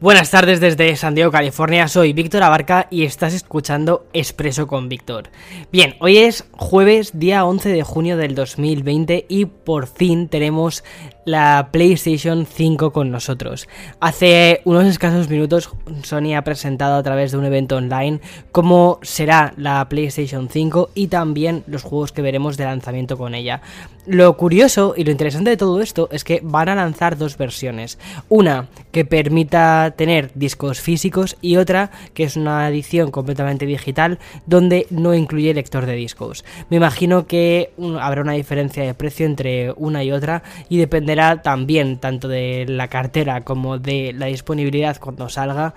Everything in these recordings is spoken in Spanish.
Buenas tardes desde San Diego, California. Soy Víctor Abarca y estás escuchando Expreso con Víctor. Bien, hoy es jueves, día 11 de junio del 2020 y por fin tenemos la PlayStation 5 con nosotros. Hace unos escasos minutos Sony ha presentado a través de un evento online cómo será la PlayStation 5 y también los juegos que veremos de lanzamiento con ella. Lo curioso y lo interesante de todo esto es que van a lanzar dos versiones. Una que permita tener discos físicos y otra que es una edición completamente digital donde no incluye lector de discos. Me imagino que habrá una diferencia de precio entre una y otra y dependerá también tanto de la cartera como de la disponibilidad cuando salga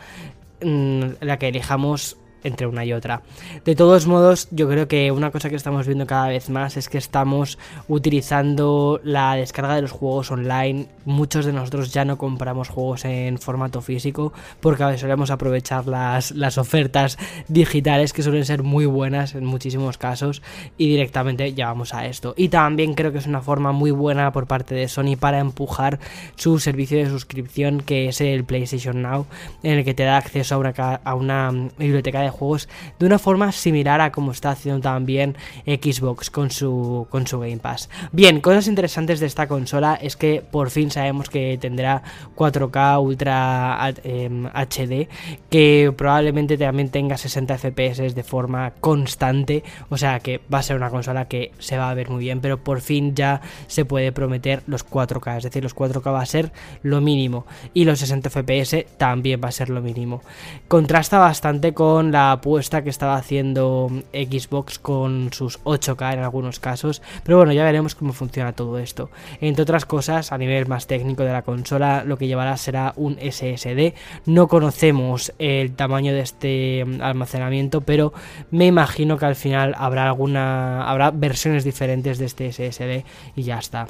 mm, la que elijamos entre una y otra. De todos modos, yo creo que una cosa que estamos viendo cada vez más es que estamos utilizando la descarga de los juegos online. Muchos de nosotros ya no compramos juegos en formato físico porque a veces solemos aprovechar las, las ofertas digitales que suelen ser muy buenas en muchísimos casos y directamente llevamos a esto. Y también creo que es una forma muy buena por parte de Sony para empujar su servicio de suscripción que es el PlayStation Now en el que te da acceso a una, a una biblioteca de juegos de una forma similar a como está haciendo también Xbox con su, con su Game Pass. Bien, cosas interesantes de esta consola es que por fin sabemos que tendrá 4K Ultra HD, em, que probablemente también tenga 60 FPS de forma constante, o sea que va a ser una consola que se va a ver muy bien, pero por fin ya se puede prometer los 4K, es decir, los 4K va a ser lo mínimo y los 60 FPS también va a ser lo mínimo. Contrasta bastante con la apuesta que estaba haciendo Xbox con sus 8K en algunos casos. Pero bueno, ya veremos cómo funciona todo esto. Entre otras cosas, a nivel más técnico de la consola, lo que llevará será un SSD. No conocemos el tamaño de este almacenamiento, pero me imagino que al final habrá alguna habrá versiones diferentes de este SSD y ya está.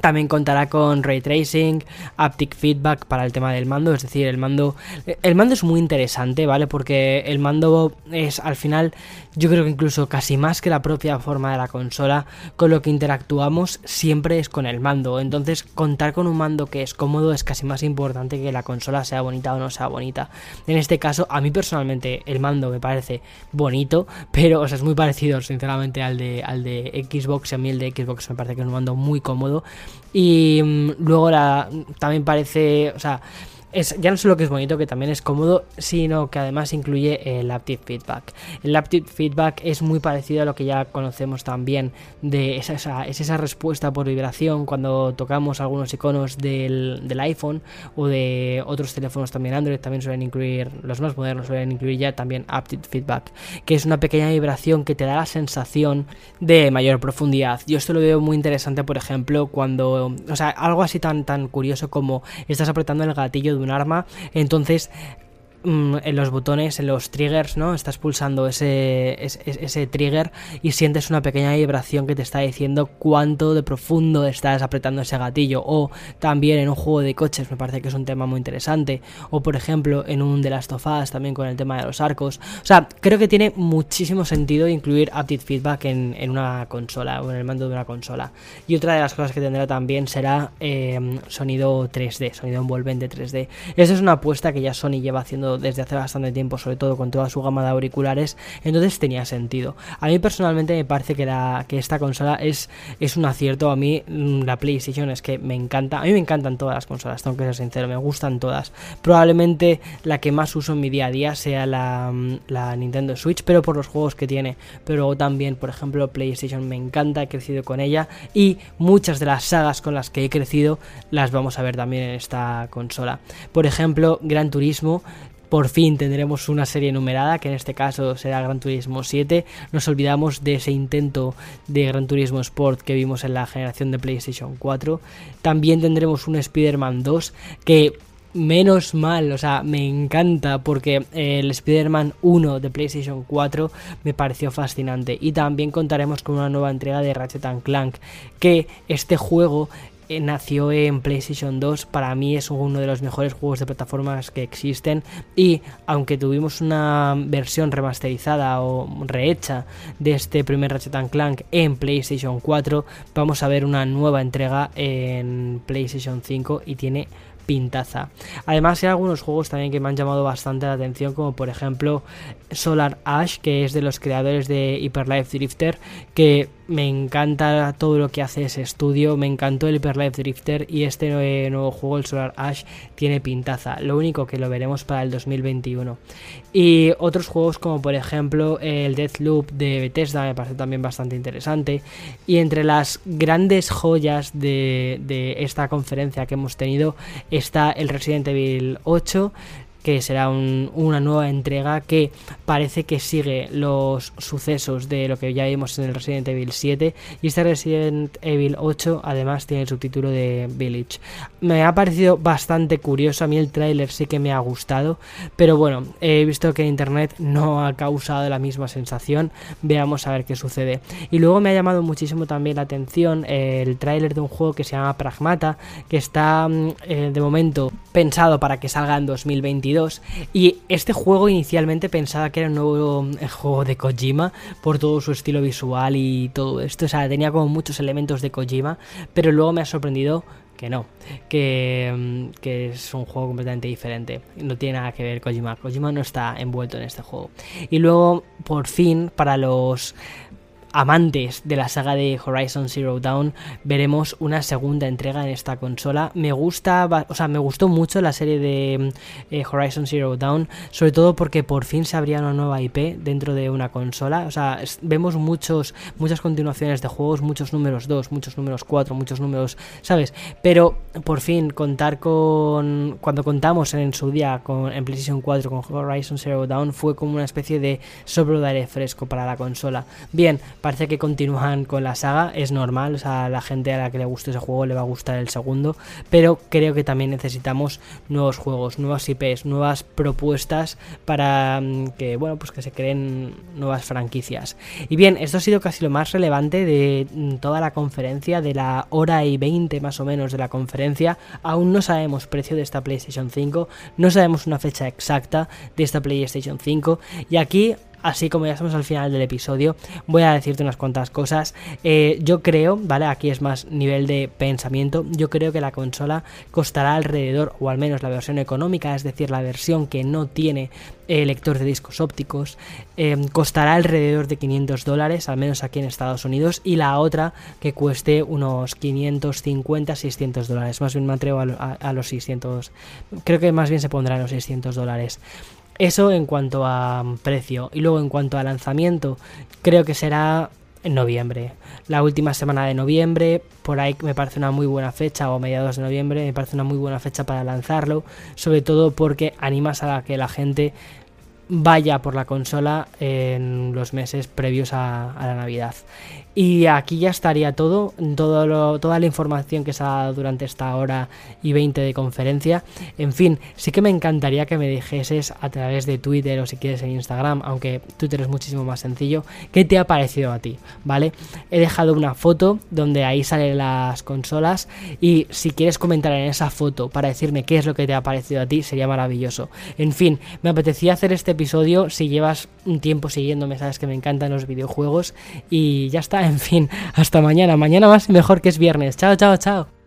También contará con ray tracing, haptic feedback para el tema del mando, es decir, el mando el mando es muy interesante, ¿vale? Porque el mando es al final yo creo que incluso casi más que la propia forma de la consola, con lo que interactuamos siempre es con el mando. Entonces, contar con un mando que es cómodo es casi más importante que la consola sea bonita o no sea bonita. En este caso, a mí personalmente el mando me parece bonito, pero o sea, es muy parecido sinceramente al de al de Xbox, a mí el de Xbox me parece que es un mando muy cómodo y mm, luego la, también parece, o sea, es, ya no solo que es bonito, que también es cómodo, sino que además incluye el Aptive Feedback. El Aptive Feedback es muy parecido a lo que ya conocemos también de esa, es esa respuesta por vibración cuando tocamos algunos iconos del, del, iPhone o de otros teléfonos también Android, también suelen incluir, los más modernos suelen incluir ya también Aptive Feedback, que es una pequeña vibración que te da la sensación de mayor profundidad. Yo esto lo veo muy interesante, por ejemplo, cuando, o sea, algo así tan, tan curioso como estás apretando el gatillo un arma. Entonces en los botones, en los triggers, ¿no? Estás pulsando ese, ese, trigger y sientes una pequeña vibración que te está diciendo cuánto de profundo estás apretando ese gatillo. O también en un juego de coches, me parece que es un tema muy interesante. O por ejemplo, en un The Last of Us, también con el tema de los arcos. O sea, creo que tiene muchísimo sentido incluir Update Feedback en, en una consola o en el mando de una consola. Y otra de las cosas que tendrá también será em, sonido 3D, sonido envolvente 3D. Esa es una apuesta que ya Sony lleva haciendo desde hace bastante tiempo, sobre todo con toda su gama de auriculares, entonces tenía sentido. A mí personalmente me parece que, la, que esta consola es, es un acierto. A mí mm, la PlayStation es que me encanta. A mí me encantan todas las consolas, tengo que ser sincero, me gustan todas. Probablemente la que más uso en mi día a día sea la, mm, la Nintendo Switch, pero por los juegos que tiene. Pero también, por ejemplo, PlayStation me encanta, he crecido con ella y muchas de las sagas con las que he crecido las vamos a ver también en esta consola. Por ejemplo, Gran Turismo por fin tendremos una serie numerada, que en este caso será Gran Turismo 7. Nos olvidamos de ese intento de Gran Turismo Sport que vimos en la generación de PlayStation 4. También tendremos un Spider-Man 2 que menos mal, o sea, me encanta porque el Spider-Man 1 de PlayStation 4 me pareció fascinante. Y también contaremos con una nueva entrega de Ratchet Clank, que este juego eh, nació en PlayStation 2, para mí es uno de los mejores juegos de plataformas que existen. Y aunque tuvimos una versión remasterizada o rehecha de este primer Ratchet Clank en PlayStation 4, vamos a ver una nueva entrega en PlayStation 5 y tiene pintaza. Además hay algunos juegos también que me han llamado bastante la atención, como por ejemplo Solar Ash, que es de los creadores de Hyper Life Drifter, que me encanta todo lo que hace ese estudio, me encantó el Hyper Life Drifter y este nuevo juego, el Solar Ash, tiene pintaza. Lo único que lo veremos para el 2021. Y otros juegos como por ejemplo el Deathloop de Bethesda me parece también bastante interesante. Y entre las grandes joyas de esta conferencia que hemos tenido está el Resident Evil 8, que será una nueva entrega que parece que sigue los sucesos de lo que ya vimos en el Resident Evil 7 y este Resident Evil 8 además tiene el subtítulo de Village. Me ha parecido bastante curioso, a mí el tráiler sí que me ha gustado, pero bueno, he visto que internet no ha causado la misma sensación, veamos a ver qué sucede. Y luego me ha llamado muchísimo también la atención el tráiler de un juego que se llama Pragmata, que está mm, eh, de momento pensado para que salga en 2022 y este juego inicialmente pensaba que era un nuevo eh, juego de Kojima por todo su estilo visual y todo esto. O sea, tenía como muchos elementos de Kojima, pero luego me ha sorprendido que no, que, mm, que, es un juego completamente diferente. No tiene nada que ver Kojima. Kojima no está envuelto en este juego. Y luego, por fin, para los amantes de la saga de Horizon Zero Dawn, veremos una segunda entrega en esta consola. Me gusta, o sea, me gustó mucho la serie de eh, Horizon Zero Dawn, sobre todo porque por fin se abría una nueva IP dentro de una consola. O sea, vemos muchos, muchas continuaciones de juegos, muchos números 2, muchos números 4, muchos números, ¿sabes? Pero por fin contar con, cuando contamos en su día con, en PlayStation 4 con Horizon Zero Dawn fue como una especie de sobro de aire fresco para la consola. Bien, Parece que continúan con la saga, es normal, o sea, la gente a la que le guste ese juego le va a gustar el segundo, pero creo que también necesitamos nuevos juegos, nuevas IPs, nuevas propuestas para mm, que, bueno, pues que se creen nuevas franquicias. Y bien, esto ha sido casi lo más relevante de mm, toda la conferencia, de la hora y 20 más o menos de la conferencia. Aún no sabemos precio de esta PlayStation 5, no sabemos una fecha exacta de esta PlayStation 5 y aquí Así como ya estamos al final del episodio, voy a decirte unas cuantas cosas. Eh, yo creo, ¿vale? Aquí es más nivel de pensamiento. Yo creo que la consola costará alrededor, o al menos la versión económica, es decir, la versión que no tiene eh, lector de discos ópticos, eh, costará alrededor de 500 dólares, al menos aquí en Estados Unidos, y la otra que cueste unos 550, 600 dólares. Más bien me atrevo a, a los 600. Creo que más bien se pondrá en los 600 dólares. Eso en cuanto a precio. Y luego en cuanto a lanzamiento, creo que será en noviembre. La última semana de noviembre, por ahí me parece una muy buena fecha, o mediados de noviembre, me parece una muy buena fecha para lanzarlo, sobre todo porque animas a que la gente vaya por la consola en los meses previos a, la Navidad. Y aquí ya estaría todo, todo toda la información que se ha dado durante esta hora y 20 de conferencia. En fin, sí que me encantaría que me dijeses a través de Twitter o si quieres en Instagram, aunque Twitter es muchísimo más sencillo, qué te ha parecido a ti, ¿vale? He dejado una foto donde ahí salen las consolas y si quieres comentar en esa foto para decirme qué es lo que te ha parecido a ti, sería maravilloso. En fin, me apetecía hacer este episodio. Si llevas un tiempo siguiéndome, sabes que me encantan los videojuegos. Y ya está, en fin, hasta mañana. Mañana más y mejor que es viernes. Chao, chao, chao.